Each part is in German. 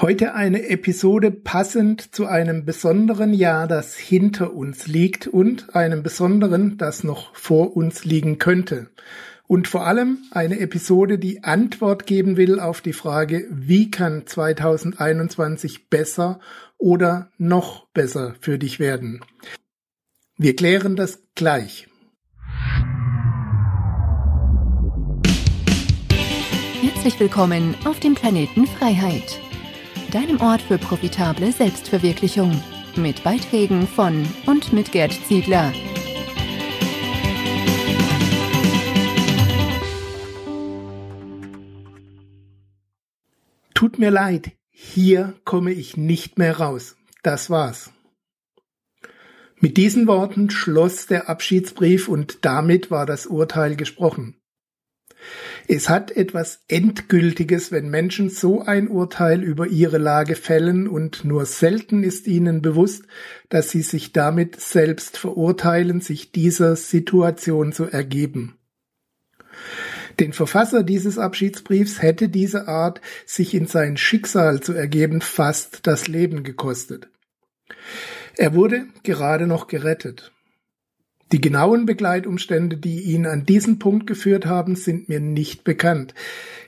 Heute eine Episode passend zu einem besonderen Jahr, das hinter uns liegt und einem besonderen, das noch vor uns liegen könnte. Und vor allem eine Episode, die Antwort geben will auf die Frage, wie kann 2021 besser oder noch besser für dich werden. Wir klären das gleich. Herzlich willkommen auf dem Planeten Freiheit deinem Ort für profitable Selbstverwirklichung. Mit Beiträgen von und mit Gerd Ziegler. Tut mir leid, hier komme ich nicht mehr raus. Das war's. Mit diesen Worten schloss der Abschiedsbrief und damit war das Urteil gesprochen. Es hat etwas Endgültiges, wenn Menschen so ein Urteil über ihre Lage fällen und nur selten ist ihnen bewusst, dass sie sich damit selbst verurteilen, sich dieser Situation zu ergeben. Den Verfasser dieses Abschiedsbriefs hätte diese Art, sich in sein Schicksal zu ergeben, fast das Leben gekostet. Er wurde gerade noch gerettet. Die genauen Begleitumstände, die ihn an diesen Punkt geführt haben, sind mir nicht bekannt.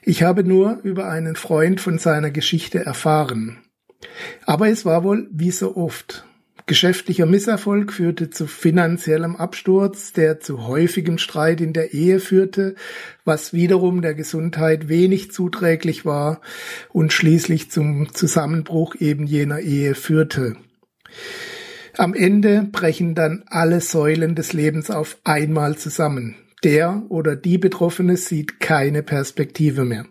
Ich habe nur über einen Freund von seiner Geschichte erfahren. Aber es war wohl wie so oft. Geschäftlicher Misserfolg führte zu finanziellem Absturz, der zu häufigem Streit in der Ehe führte, was wiederum der Gesundheit wenig zuträglich war und schließlich zum Zusammenbruch eben jener Ehe führte. Am Ende brechen dann alle Säulen des Lebens auf einmal zusammen. Der oder die Betroffene sieht keine Perspektive mehr.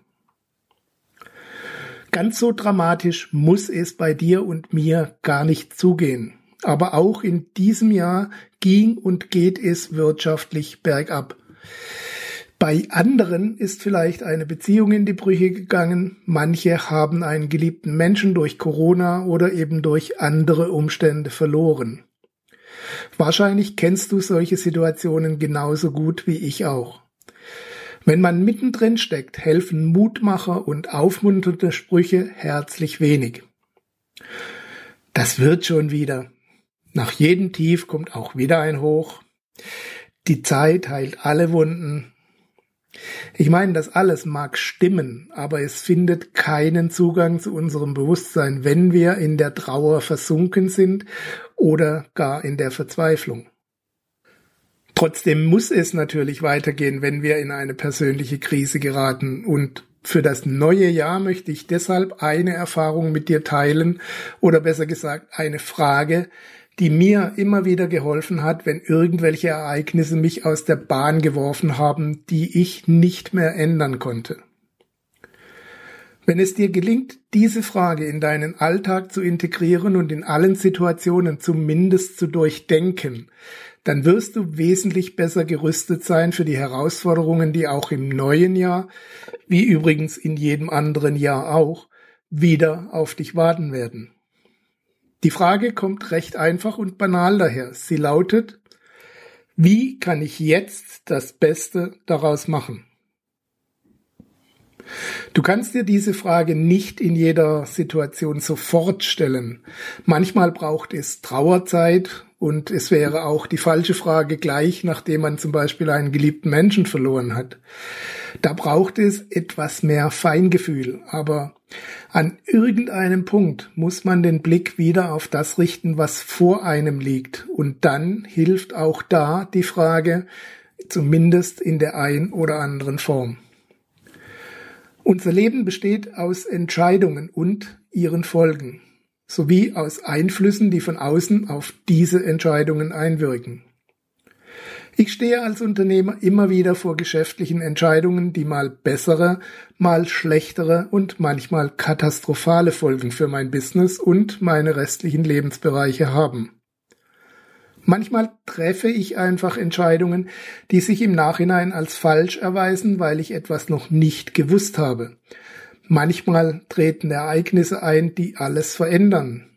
Ganz so dramatisch muss es bei dir und mir gar nicht zugehen. Aber auch in diesem Jahr ging und geht es wirtschaftlich bergab. Bei anderen ist vielleicht eine Beziehung in die Brüche gegangen. Manche haben einen geliebten Menschen durch Corona oder eben durch andere Umstände verloren. Wahrscheinlich kennst du solche Situationen genauso gut wie ich auch. Wenn man mittendrin steckt, helfen Mutmacher und aufmunternde Sprüche herzlich wenig. Das wird schon wieder. Nach jedem Tief kommt auch wieder ein Hoch. Die Zeit heilt alle Wunden, ich meine, das alles mag stimmen, aber es findet keinen Zugang zu unserem Bewusstsein, wenn wir in der Trauer versunken sind oder gar in der Verzweiflung. Trotzdem muss es natürlich weitergehen, wenn wir in eine persönliche Krise geraten und für das neue Jahr möchte ich deshalb eine Erfahrung mit dir teilen oder besser gesagt eine Frage, die mir immer wieder geholfen hat, wenn irgendwelche Ereignisse mich aus der Bahn geworfen haben, die ich nicht mehr ändern konnte. Wenn es dir gelingt, diese Frage in deinen Alltag zu integrieren und in allen Situationen zumindest zu durchdenken, dann wirst du wesentlich besser gerüstet sein für die Herausforderungen, die auch im neuen Jahr, wie übrigens in jedem anderen Jahr auch, wieder auf dich warten werden. Die Frage kommt recht einfach und banal daher. Sie lautet, wie kann ich jetzt das Beste daraus machen? Du kannst dir diese Frage nicht in jeder Situation sofort stellen. Manchmal braucht es Trauerzeit und es wäre auch die falsche Frage gleich, nachdem man zum Beispiel einen geliebten Menschen verloren hat. Da braucht es etwas mehr Feingefühl, aber an irgendeinem Punkt muss man den Blick wieder auf das richten, was vor einem liegt, und dann hilft auch da die Frage, zumindest in der ein oder anderen Form. Unser Leben besteht aus Entscheidungen und ihren Folgen sowie aus Einflüssen, die von außen auf diese Entscheidungen einwirken. Ich stehe als Unternehmer immer wieder vor geschäftlichen Entscheidungen, die mal bessere, mal schlechtere und manchmal katastrophale Folgen für mein Business und meine restlichen Lebensbereiche haben. Manchmal treffe ich einfach Entscheidungen, die sich im Nachhinein als falsch erweisen, weil ich etwas noch nicht gewusst habe. Manchmal treten Ereignisse ein, die alles verändern.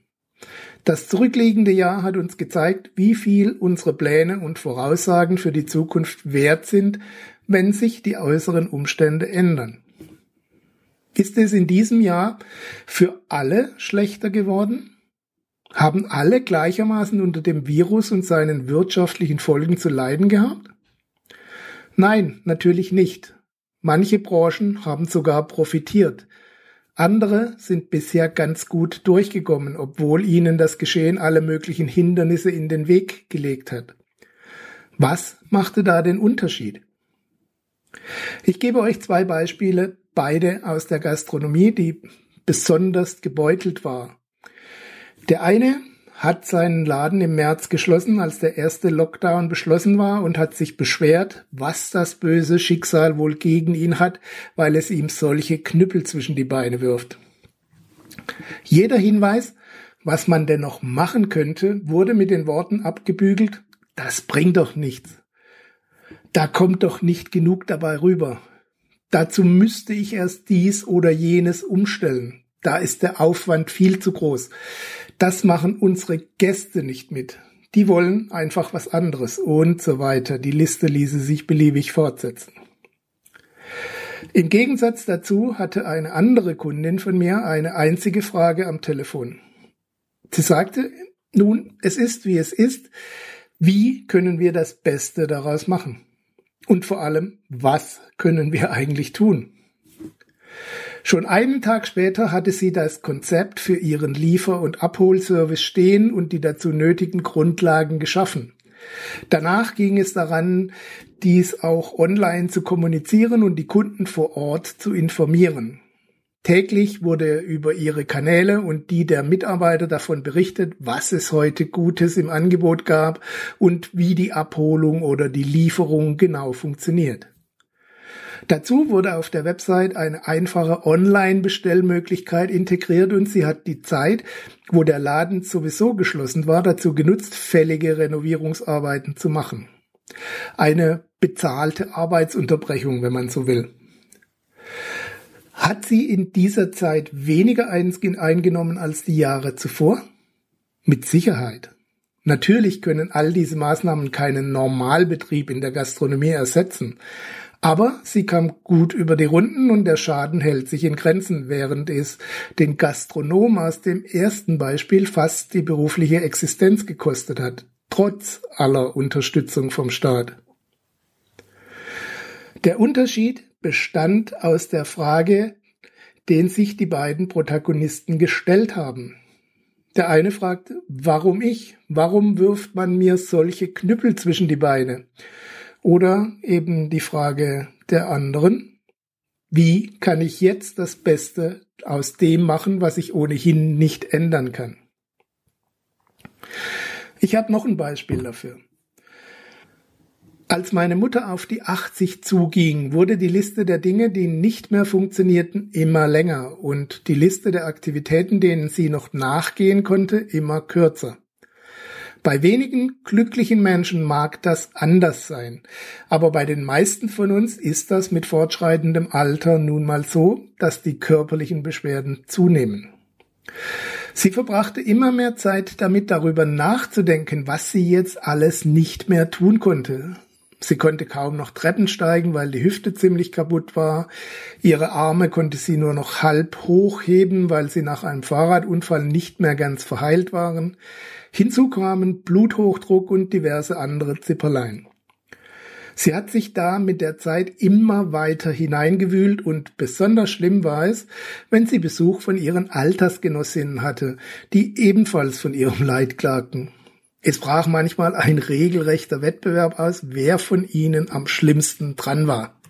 Das zurückliegende Jahr hat uns gezeigt, wie viel unsere Pläne und Voraussagen für die Zukunft wert sind, wenn sich die äußeren Umstände ändern. Ist es in diesem Jahr für alle schlechter geworden? Haben alle gleichermaßen unter dem Virus und seinen wirtschaftlichen Folgen zu leiden gehabt? Nein, natürlich nicht. Manche Branchen haben sogar profitiert. Andere sind bisher ganz gut durchgekommen, obwohl ihnen das Geschehen alle möglichen Hindernisse in den Weg gelegt hat. Was machte da den Unterschied? Ich gebe euch zwei Beispiele, beide aus der Gastronomie, die besonders gebeutelt war. Der eine hat seinen Laden im März geschlossen, als der erste Lockdown beschlossen war und hat sich beschwert, was das böse Schicksal wohl gegen ihn hat, weil es ihm solche Knüppel zwischen die Beine wirft. Jeder Hinweis, was man denn noch machen könnte, wurde mit den Worten abgebügelt, das bringt doch nichts. Da kommt doch nicht genug dabei rüber. Dazu müsste ich erst dies oder jenes umstellen. Da ist der Aufwand viel zu groß. Das machen unsere Gäste nicht mit. Die wollen einfach was anderes und so weiter. Die Liste ließe sich beliebig fortsetzen. Im Gegensatz dazu hatte eine andere Kundin von mir eine einzige Frage am Telefon. Sie sagte, nun, es ist wie es ist. Wie können wir das Beste daraus machen? Und vor allem, was können wir eigentlich tun? Schon einen Tag später hatte sie das Konzept für ihren Liefer- und Abholservice stehen und die dazu nötigen Grundlagen geschaffen. Danach ging es daran, dies auch online zu kommunizieren und die Kunden vor Ort zu informieren. Täglich wurde über ihre Kanäle und die der Mitarbeiter davon berichtet, was es heute Gutes im Angebot gab und wie die Abholung oder die Lieferung genau funktioniert. Dazu wurde auf der Website eine einfache Online-Bestellmöglichkeit integriert und sie hat die Zeit, wo der Laden sowieso geschlossen war, dazu genutzt, fällige Renovierungsarbeiten zu machen. Eine bezahlte Arbeitsunterbrechung, wenn man so will. Hat sie in dieser Zeit weniger eingenommen als die Jahre zuvor? Mit Sicherheit. Natürlich können all diese Maßnahmen keinen Normalbetrieb in der Gastronomie ersetzen. Aber sie kam gut über die Runden und der Schaden hält sich in Grenzen, während es den Gastronom aus dem ersten Beispiel fast die berufliche Existenz gekostet hat, trotz aller Unterstützung vom Staat. Der Unterschied bestand aus der Frage, den sich die beiden Protagonisten gestellt haben. Der eine fragt, warum ich? Warum wirft man mir solche Knüppel zwischen die Beine? Oder eben die Frage der anderen, wie kann ich jetzt das Beste aus dem machen, was ich ohnehin nicht ändern kann? Ich habe noch ein Beispiel dafür. Als meine Mutter auf die 80 zuging, wurde die Liste der Dinge, die nicht mehr funktionierten, immer länger und die Liste der Aktivitäten, denen sie noch nachgehen konnte, immer kürzer. Bei wenigen glücklichen Menschen mag das anders sein, aber bei den meisten von uns ist das mit fortschreitendem Alter nun mal so, dass die körperlichen Beschwerden zunehmen. Sie verbrachte immer mehr Zeit damit, darüber nachzudenken, was sie jetzt alles nicht mehr tun konnte. Sie konnte kaum noch Treppen steigen, weil die Hüfte ziemlich kaputt war. Ihre Arme konnte sie nur noch halb hochheben, weil sie nach einem Fahrradunfall nicht mehr ganz verheilt waren. Hinzu kamen Bluthochdruck und diverse andere Zipperlein. Sie hat sich da mit der Zeit immer weiter hineingewühlt und besonders schlimm war es, wenn sie Besuch von ihren Altersgenossinnen hatte, die ebenfalls von ihrem Leid klagten. Es brach manchmal ein regelrechter Wettbewerb aus, wer von ihnen am schlimmsten dran war.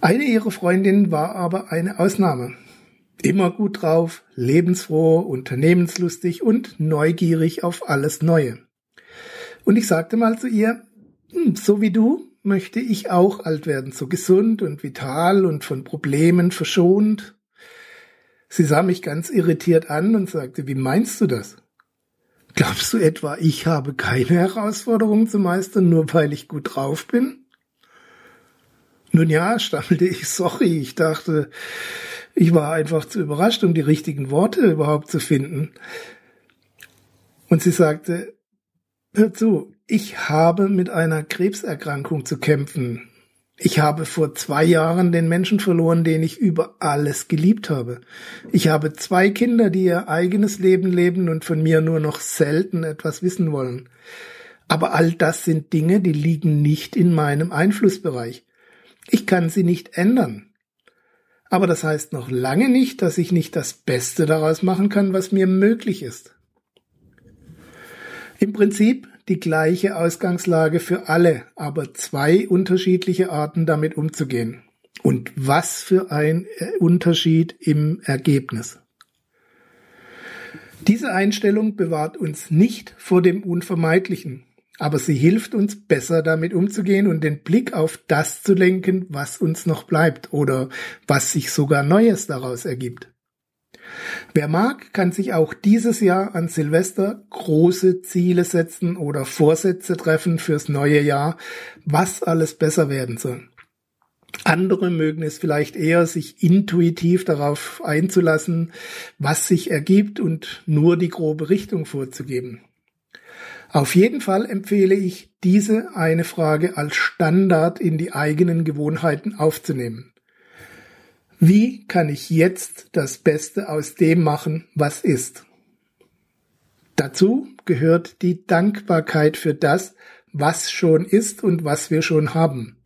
Eine ihrer Freundinnen war aber eine Ausnahme. Immer gut drauf, lebensfroh, unternehmenslustig und neugierig auf alles Neue. Und ich sagte mal zu ihr, hm, so wie du möchte ich auch alt werden, so gesund und vital und von Problemen verschont. Sie sah mich ganz irritiert an und sagte, wie meinst du das? Glaubst du etwa, ich habe keine Herausforderungen zu meistern, nur weil ich gut drauf bin? Nun ja, stammelte ich, sorry, ich dachte, ich war einfach zu überrascht, um die richtigen Worte überhaupt zu finden. Und sie sagte, hör zu, ich habe mit einer Krebserkrankung zu kämpfen. Ich habe vor zwei Jahren den Menschen verloren, den ich über alles geliebt habe. Ich habe zwei Kinder, die ihr eigenes Leben leben und von mir nur noch selten etwas wissen wollen. Aber all das sind Dinge, die liegen nicht in meinem Einflussbereich. Ich kann sie nicht ändern. Aber das heißt noch lange nicht, dass ich nicht das Beste daraus machen kann, was mir möglich ist. Im Prinzip die gleiche Ausgangslage für alle, aber zwei unterschiedliche Arten damit umzugehen. Und was für ein äh, Unterschied im Ergebnis. Diese Einstellung bewahrt uns nicht vor dem Unvermeidlichen, aber sie hilft uns besser damit umzugehen und den Blick auf das zu lenken, was uns noch bleibt oder was sich sogar Neues daraus ergibt. Wer mag, kann sich auch dieses Jahr an Silvester große Ziele setzen oder Vorsätze treffen fürs neue Jahr, was alles besser werden soll. Andere mögen es vielleicht eher, sich intuitiv darauf einzulassen, was sich ergibt und nur die grobe Richtung vorzugeben. Auf jeden Fall empfehle ich, diese eine Frage als Standard in die eigenen Gewohnheiten aufzunehmen. Wie kann ich jetzt das Beste aus dem machen, was ist? Dazu gehört die Dankbarkeit für das, was schon ist und was wir schon haben.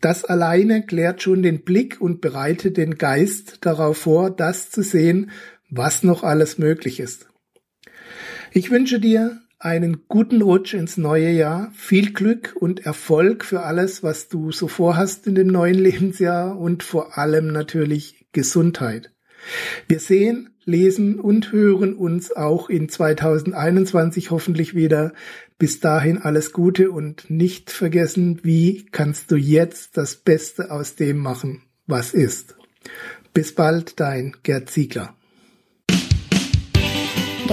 Das alleine klärt schon den Blick und bereitet den Geist darauf vor, das zu sehen, was noch alles möglich ist. Ich wünsche dir einen guten Rutsch ins neue Jahr, viel Glück und Erfolg für alles, was du so vorhast in dem neuen Lebensjahr und vor allem natürlich Gesundheit. Wir sehen, lesen und hören uns auch in 2021 hoffentlich wieder. Bis dahin alles Gute und nicht vergessen, wie kannst du jetzt das Beste aus dem machen, was ist. Bis bald, dein Gerd Ziegler.